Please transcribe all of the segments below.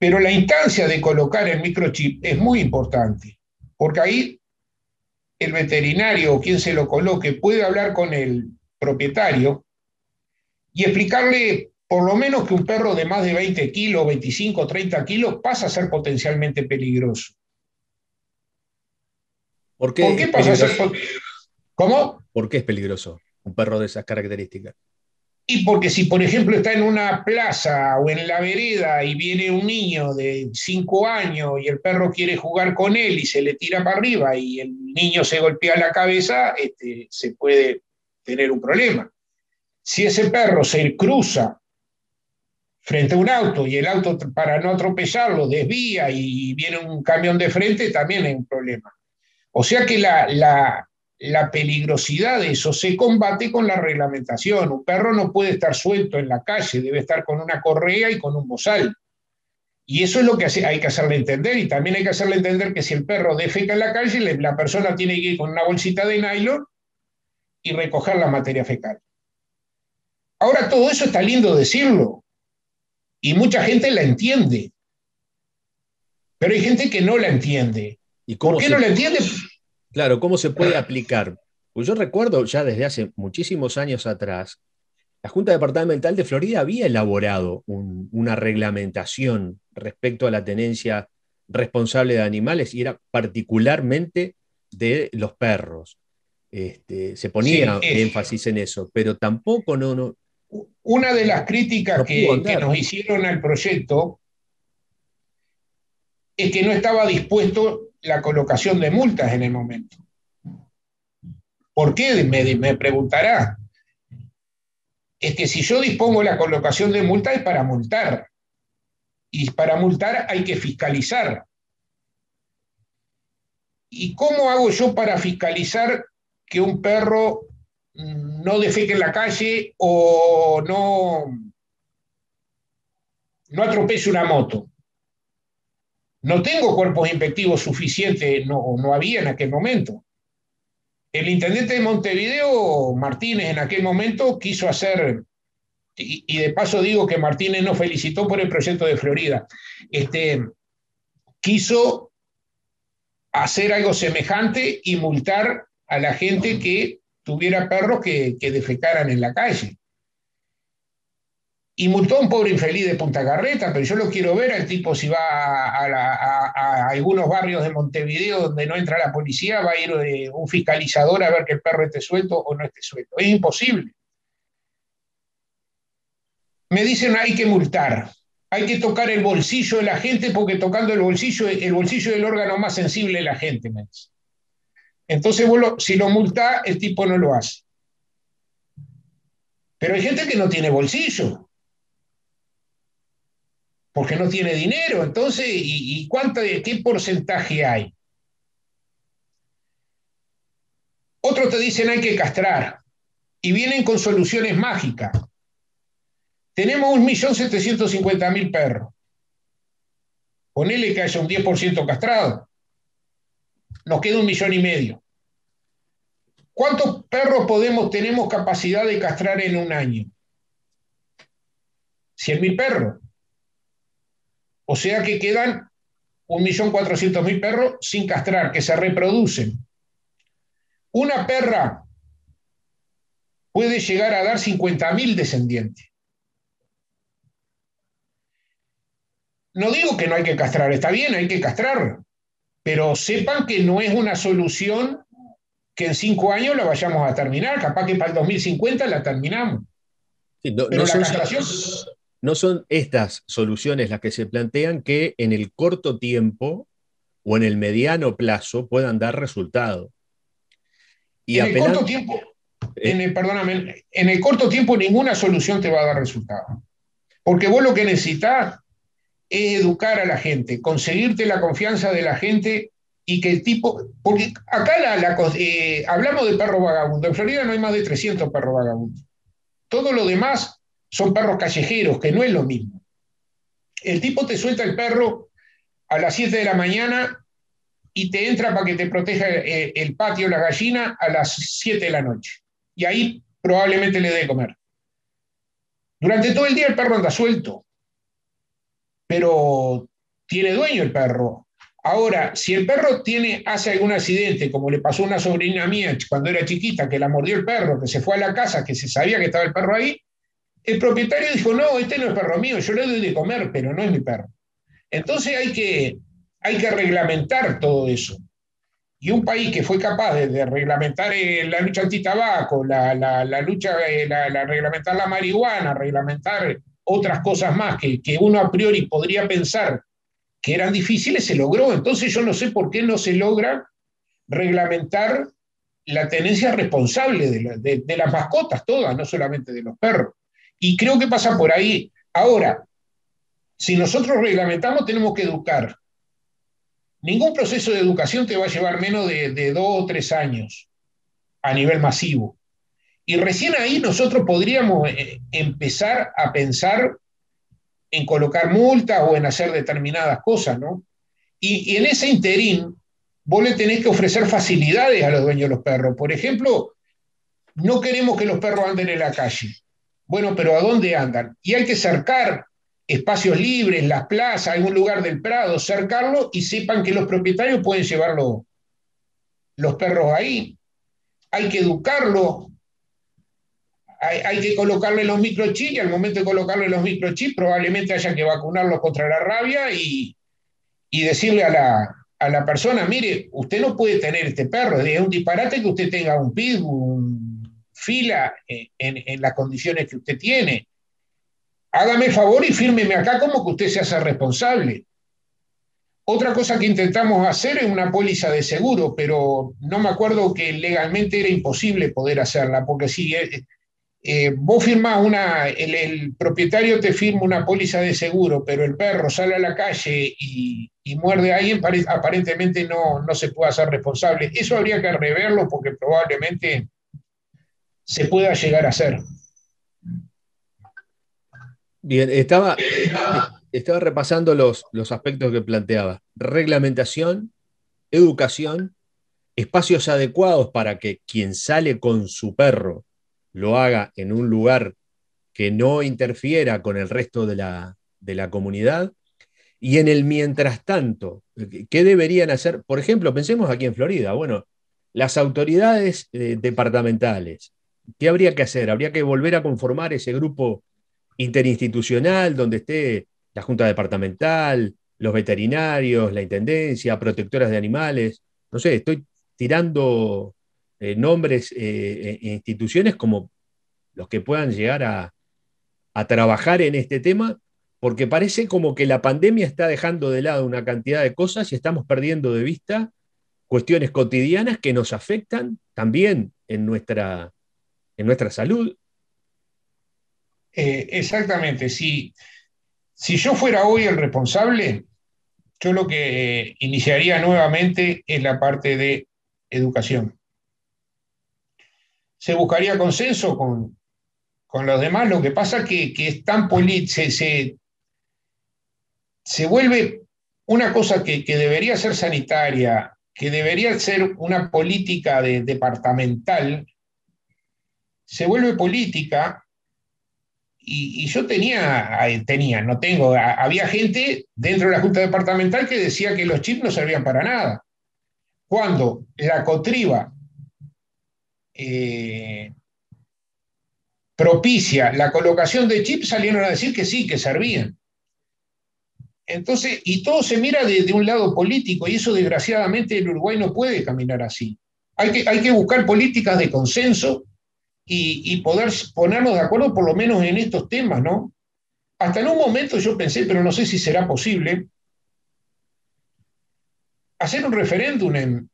Pero la instancia de colocar el microchip es muy importante, porque ahí el veterinario o quien se lo coloque puede hablar con el propietario y explicarle por lo menos que un perro de más de 20 kilos, 25, 30 kilos pasa a ser potencialmente peligroso. ¿Por qué, pasa a ser ¿Cómo? ¿Por qué es peligroso un perro de esas características? Y porque si, por ejemplo, está en una plaza o en la vereda y viene un niño de 5 años y el perro quiere jugar con él y se le tira para arriba y el niño se golpea la cabeza, este, se puede tener un problema. Si ese perro se cruza frente a un auto y el auto para no atropellarlo desvía y viene un camión de frente, también hay un problema. O sea que la, la peligrosidad de eso se combate con la reglamentación. Un perro no puede estar suelto en la calle, debe estar con una correa y con un bozal. Y eso es lo que hay que hacerle entender. Y también hay que hacerle entender que si el perro defeca en la calle, la persona tiene que ir con una bolsita de nylon y recoger la materia fecal. Ahora todo eso está lindo decirlo. Y mucha gente la entiende. Pero hay gente que no la entiende. ¿Y ¿Por qué no la entiende? Claro, ¿cómo se puede aplicar? Pues yo recuerdo ya desde hace muchísimos años atrás, la Junta Departamental de Florida había elaborado una reglamentación respecto a la tenencia responsable de animales y era particularmente de los perros. Este, se ponía énfasis en eso, pero tampoco no... no una de las críticas que, que nos hicieron al proyecto es que no estaba dispuesto la colocación de multas en el momento. ¿Por qué? Me, preguntará. Es que si yo dispongo la colocación de multas es para multar. Y para multar hay que fiscalizar. ¿Y cómo hago yo para fiscalizar que un perro no defeque en la calle o no, no atropelle una moto? No tengo cuerpos inspectivos suficientes, no, no había en aquel momento. El intendente de Montevideo, Martínez, en aquel momento quiso hacer, y, de paso digo que Martínez nos felicitó por el proyecto de Florida, este, quiso hacer algo semejante y multar a la gente que tuviera perros que, que defecaran en la calle y multó a un pobre infeliz de Punta Carreta, pero yo lo quiero ver al tipo si va a, algunos barrios de Montevideo donde no entra la policía, va a ir eh, un fiscalizador a ver que el perro esté suelto o no esté suelto. Es imposible. Me dicen hay que multar, hay que tocar el bolsillo de la gente porque tocando el bolsillo, el bolsillo es el órgano más sensible de la gente. Entonces, si lo multa, el tipo no lo hace. Pero hay gente que no tiene bolsillo porque no tiene dinero. Entonces, ¿y, cuánto, qué porcentaje hay? Otros te dicen hay que castrar y vienen con soluciones mágicas. Tenemos 1.750.000 perros. Ponele que haya un 10% castrado. Nos queda un millón y medio. ¿Cuántos perros podemos, tenemos capacidad de castrar en un año? 100.000 perros. O sea que quedan 1.400.000 perros sin castrar, que se reproducen. Una perra puede llegar a dar 50.000 descendientes. No digo que no hay que castrar, está bien, hay que castrar, pero sepan que no es una solución que en cinco años la vayamos a terminar, capaz que para el 2050 la terminamos. pero la castración no son estas soluciones las que se plantean que en el corto tiempo o en el mediano plazo puedan dar resultado. Y en el corto tiempo, en el, perdóname, en el corto tiempo ninguna solución te va a dar resultado. Porque vos lo que necesitas es educar a la gente, conseguirte la confianza de la gente y que el tipo, porque acá la, eh, hablamos de perros vagabundos, en Florida no hay más de 300 perros vagabundos. Todo lo demás son perros callejeros, que no es lo mismo. El tipo te suelta el perro a las 7 de la mañana y te entra para que te proteja el, patio, la gallina, a las 7 de la noche. Y ahí probablemente le dé comer. Durante todo el día el perro anda suelto, pero tiene dueño el perro. Ahora, si el perro tiene, hace algún accidente, como le pasó a una sobrina mía cuando era chiquita, que la mordió el perro, que se fue a la casa, que se sabía que estaba el perro ahí, el propietario dijo, no, este no es perro mío, yo le doy de comer, pero no es mi perro. Entonces hay que, hay que reglamentar todo eso. Y un país que fue capaz de, reglamentar eh, la lucha antitabaco, la, la, lucha, eh, la, reglamentar la marihuana, reglamentar otras cosas más que, que uno a priori podría pensar que eran difíciles, se logró. Entonces yo no sé por qué no se logra reglamentar la tenencia responsable de, de, las mascotas todas, no solamente de los perros. Y creo que pasa por ahí. Ahora, si nosotros reglamentamos, tenemos que educar. Ningún proceso de educación te va a llevar menos de, dos o tres años a nivel masivo. Y recién ahí nosotros podríamos eh, empezar a pensar en colocar multas o en hacer determinadas cosas, ¿no? Y, en ese interín, vos le tenés que ofrecer facilidades a los dueños de los perros. Por ejemplo, no queremos que los perros anden en la calle. Bueno, pero ¿a dónde andan? Y hay que cercar espacios libres, las plazas, algún lugar del Prado, cercarlo y sepan que los propietarios pueden llevar los perros ahí. Hay que educarlo hay, que colocarle los microchips y al momento de colocarle los microchips probablemente haya que vacunarlos contra la rabia y, decirle a la, persona, mire, usted no puede tener este perro, es un disparate que usted tenga un pitbull, un fila en, las condiciones que usted tiene. Hágame favor y fírmeme acá como que usted se hace responsable. Otra cosa que intentamos hacer es una póliza de seguro, pero no me acuerdo que legalmente era imposible poder hacerla, porque si eh, eh, vos firmás una, el, propietario te firma una póliza de seguro, pero el perro sale a la calle y, muerde a alguien, aparentemente no, no, se puede hacer responsable. Eso habría que reverlo porque probablemente se pueda llegar a hacer. Bien, estaba, estaba repasando los, los aspectos que planteaba. Reglamentación, educación, espacios adecuados para que quien sale con su perro lo haga en un lugar que no interfiera con el resto de la, comunidad. Y en el mientras tanto, ¿qué deberían hacer? Por ejemplo, pensemos aquí en Florida. Bueno, las autoridades eh, departamentales, ¿qué habría que hacer? Habría que volver a conformar ese grupo interinstitucional donde esté la Junta Departamental, los veterinarios, la Intendencia, protectoras de animales. No sé, estoy tirando eh, nombres e instituciones como los que puedan llegar a, trabajar en este tema, porque parece como que la pandemia está dejando de lado una cantidad de cosas y estamos perdiendo de vista cuestiones cotidianas que nos afectan también en nuestra, en nuestra salud. Eh, exactamente, si, si yo fuera hoy el responsable, yo lo que iniciaría nuevamente es la parte de educación se buscaría consenso con, los demás. Lo que pasa es que, es tan se, se, vuelve una cosa que, debería ser sanitaria, que debería ser una política departamental, se vuelve política. Y, yo tenía, tenía, no tengo, había gente dentro de la Junta Departamental que decía que los chips no servían para nada. Cuando la cotriba eh, propicia la colocación de chips, salieron a decir que sí, que servían. Entonces, y todo se mira desde un lado político, y eso desgraciadamente el Uruguay no puede caminar así. Hay que, hay que buscar políticas de consenso y, poder ponernos de acuerdo por lo menos en estos temas, ¿no? Hasta en un momento yo pensé, pero no sé si será posible, hacer un referéndum en,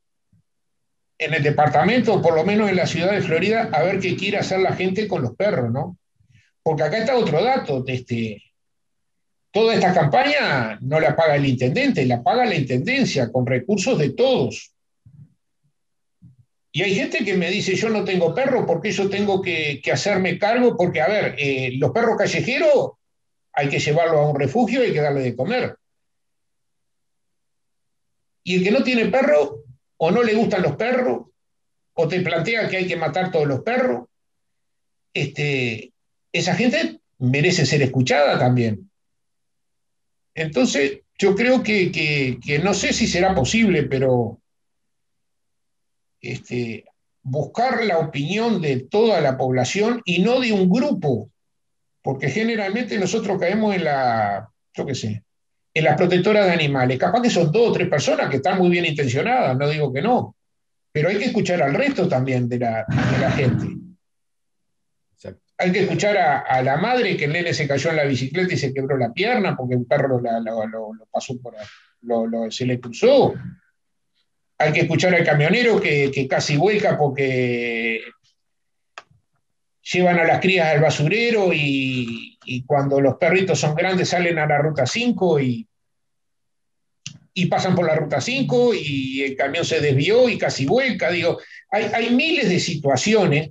en el departamento, por lo menos en la ciudad de Florida, a ver qué quiere hacer la gente con los perros, ¿no? Porque acá está otro dato, de este, toda esta campaña no la paga el intendente, la paga la intendencia con recursos de todos. Y hay gente que me dice, yo no tengo perro porque yo tengo que, hacerme cargo, porque, a ver, eh, los perros callejeros hay que llevarlos a un refugio hay que darle de comer. Y el que no tiene perro o no le gustan los perros, o te plantea que hay que matar todos los perros, este, esa gente merece ser escuchada también. Entonces, yo creo que, no sé si será posible, pero este, buscar la opinión de toda la población y no de un grupo, porque generalmente nosotros caemos en la, yo qué sé, en las protectoras de animales. Capaz que son dos o tres personas que están muy bien intencionadas, no digo que no, pero hay que escuchar al resto también de la, gente. Hay que escuchar a, la madre que el nene se cayó en la bicicleta y se quebró la pierna porque un perro lo, pasó por, se le cruzó hay que escuchar al camionero que, casi vuelca porque llevan a las crías al basurero y, cuando los perritos son grandes salen a la ruta 5 y, y, pasan por la ruta 5 y el camión se desvió y casi vuelca. Digo, hay, miles de situaciones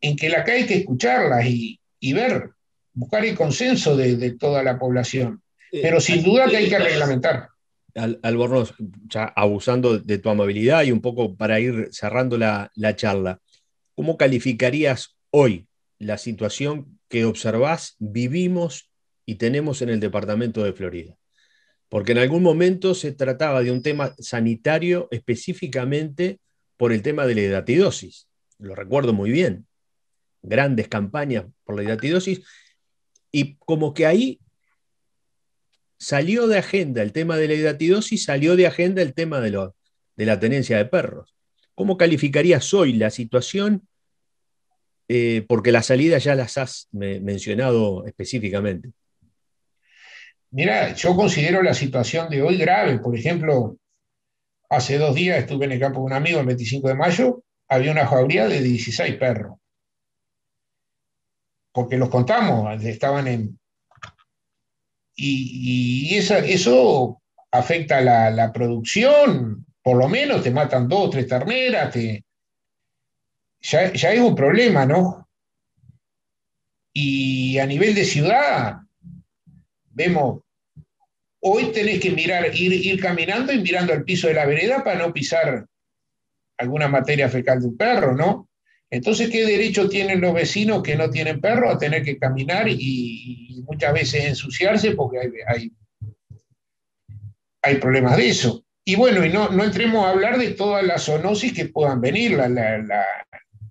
en que la que hay que escucharlas y, ver, buscar el consenso de, de toda la población. Eh, Pero sin duda que hay que reglamentar. Albornoz, ya abusando de tu amabilidad y un poco para ir cerrando la, charla, ¿cómo calificarías hoy la situación que observás, vivimos y tenemos en el departamento de Florida? Porque en algún momento se trataba de un tema sanitario específicamente por el tema de la hidatidosis. Lo recuerdo muy bien. Grandes campañas por la hidatidosis. Y como que ahí salió de agenda el tema de la hidatidosis, salió de agenda el tema de, de la tenencia de perros. ¿Cómo calificarías hoy la situación? Eh, porque las salidas ya las has mencionado específicamente. Mira, yo considero la situación de hoy grave. Por ejemplo, hace dos días estuve en el campo de un amigo el 25 de mayo, había una jauría de 16 perros. Porque los contamos, estaban en, y, eso afecta la, la, producción, por lo menos te matan dos tres terneras, ya, ya es un problema, ¿no? Y a nivel de ciudad, vemos, hoy tenés que mirar, ir, ir caminando y mirando al piso de la vereda para no pisar alguna materia fecal de un perro, ¿no? Entonces, ¿qué derecho tienen los vecinos que no tienen perro a tener que caminar y, muchas veces ensuciarse porque hay, hay, problemas de eso? Y bueno, y no, entremos a hablar de todas las zoonosis que puedan venir. La, la, la,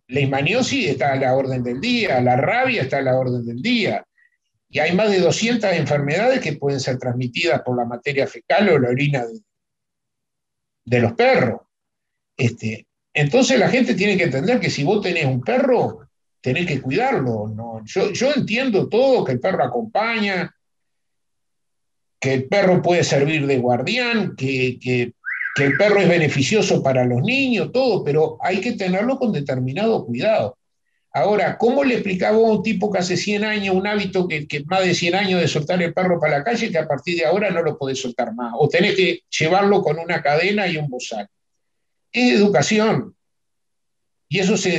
está a la orden del día, la rabia está a la orden del día. Y hay más de 200 enfermedades que pueden ser transmitidas por la materia fecal o la orina de, de los perros. Este, entonces la gente tiene que entender que si vos tenés un perro, tenés que cuidarlo. ¿no? Yo, entiendo todo, que el perro acompaña, que el perro puede servir de guardián, que, que, el perro es beneficioso para los niños, todo, pero hay que tenerlo con determinado cuidado. Ahora, ¿cómo le explicaba a un tipo que hace 100 años, un hábito que, que, más de 100 años de soltar el perro para la calle, que a partir de ahora no lo podés soltar más? O tenés que llevarlo con una cadena y un bozal es educación. Y eso se,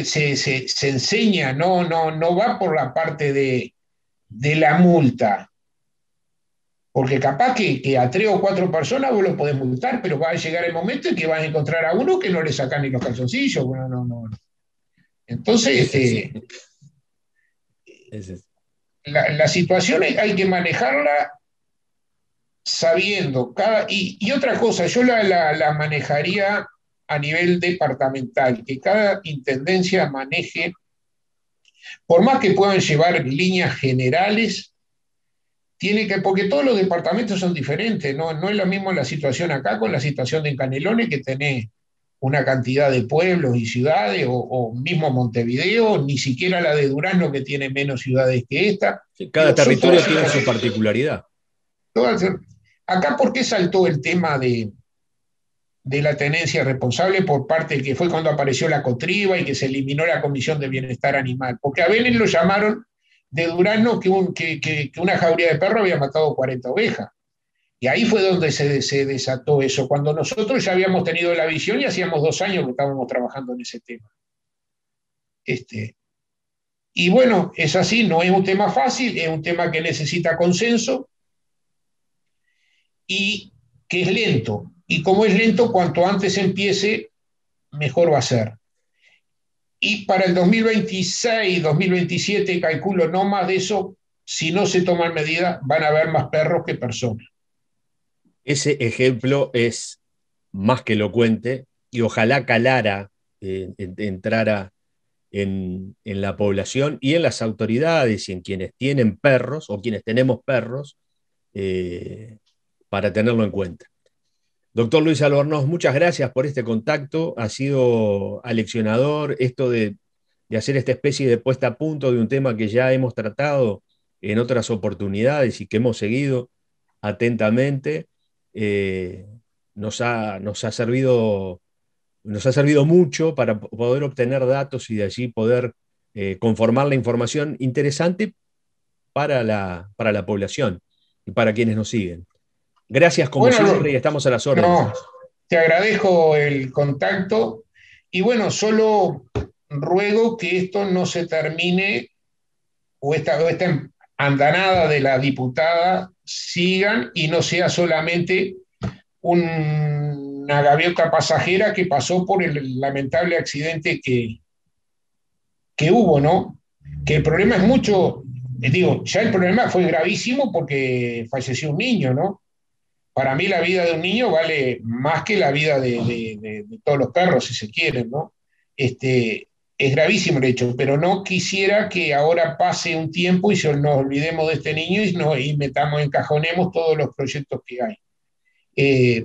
enseña, no, no, no va por la parte de, la multa. Porque capaz que, a tres o cuatro personas vos lo podés multar, pero va a llegar el momento en que vas a encontrar a uno que no le sacan ni los calzoncillos. Bueno, no, no. Entonces, este, la, situación hay que manejarla sabiendo. Cada, y, otra cosa, yo la, la manejaría a nivel departamental, que cada intendencia maneje, por más que puedan llevar líneas generales, tiene que, porque todos los departamentos son diferentes, no, no es lo mismo la situación acá con la situación de Canelones, que tenés una cantidad de pueblos y ciudades, o, mismo Montevideo, ni siquiera la de Durazno, que tiene menos ciudades que esta. cada territorio tiene su particularidad. Acá, ¿por qué saltó el tema de, de la tenencia responsable por parte que fue cuando apareció la cotriba y que se eliminó la Comisión de Bienestar Animal. Porque a Vélez lo llamaron de Durano que, que, una jauría de perro había matado 40 ovejas. Y ahí fue donde se, se, desató eso, cuando nosotros ya habíamos tenido la visión y hacíamos dos años que estábamos trabajando en ese tema. Este, y bueno, es así, no es un tema fácil, es un tema que necesita consenso y que es lento, y como es lento, cuanto antes empiece, mejor va a ser. Y para el 2026, 2027, calculo no más de eso, si no se toman medidas, van a haber más perros que personas. Ese ejemplo es más que elocuente y ojalá calara, eh, entrara en, la población y en las autoridades y en quienes tienen perros o quienes tenemos perros eh, para tenerlo en cuenta. Doctor Luis Albornoz, muchas gracias por este contacto. Ha sido aleccionador esto de, hacer esta especie de puesta a punto de un tema que ya hemos tratado en otras oportunidades y que hemos seguido atentamente. Eh, nos, ha, nos, ha servido, nos ha servido mucho para poder obtener datos y de allí poder eh, conformar la información interesante para la, para la población y para quienes nos siguen. Gracias como siempre y estamos a las órdenes. te agradezco el contacto y bueno, solo ruego que esto no se termine o esta, andanada de la diputada sigan y no sea solamente una gaviota pasajera que pasó por el lamentable accidente que, que hubo, ¿no? Que el problema es mucho, digo, ya el problema fue gravísimo porque falleció un niño, ¿no? Para mí la vida de un niño vale más que la vida de, todos los perros, si se quieren, ¿no? Este, es gravísimo el hecho, pero no quisiera que ahora pase un tiempo y nos olvidemos de este niño y, no, y metamos, encajonemos todos los proyectos que hay. Eh,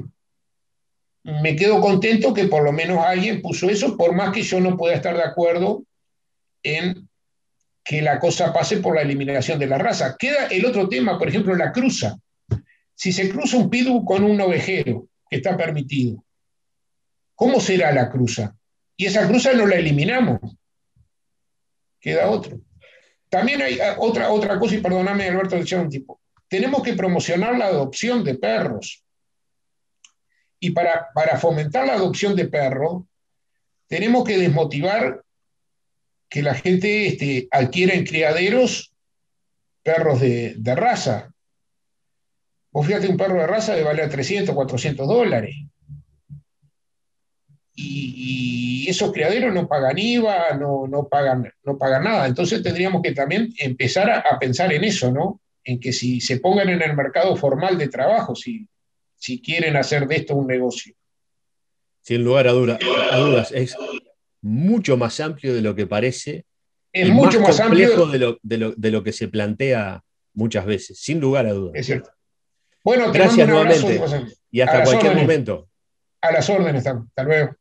me quedo contento que por lo menos alguien puso eso, por más que yo no pueda estar de acuerdo en que la cosa pase por la eliminación de la raza. Queda el otro tema, por ejemplo, la cruza. Si se cruza un pidu con un ovejero, que está permitido, ¿cómo será la cruza? Y esa cruza no la eliminamos. Queda otro. También hay ah, otra, otra cosa, y perdóname, Alberto, decía un tipo. Tenemos que promocionar la adopción de perros. Y para, para fomentar la adopción de perros, tenemos que desmotivar que la gente este, adquiera en criaderos perros de, de raza. Vos fíjate, un perro de raza de vale 300, 400 dólares. Y, esos criaderos no pagan IVA, no, no, pagan, no pagan nada. Entonces tendríamos que también empezar a, pensar en eso, ¿no? En que si se pongan en el mercado formal de trabajo, si, si quieren hacer de esto un negocio. Sin lugar a, dudas, es mucho más amplio de lo que parece. Es mucho más, amplio de lo, de, lo, de lo que se plantea muchas veces, sin lugar a dudas. Es cierto. Bueno, te Gracias nuevamente. y hasta cualquier momento. A las órdenes, hasta luego.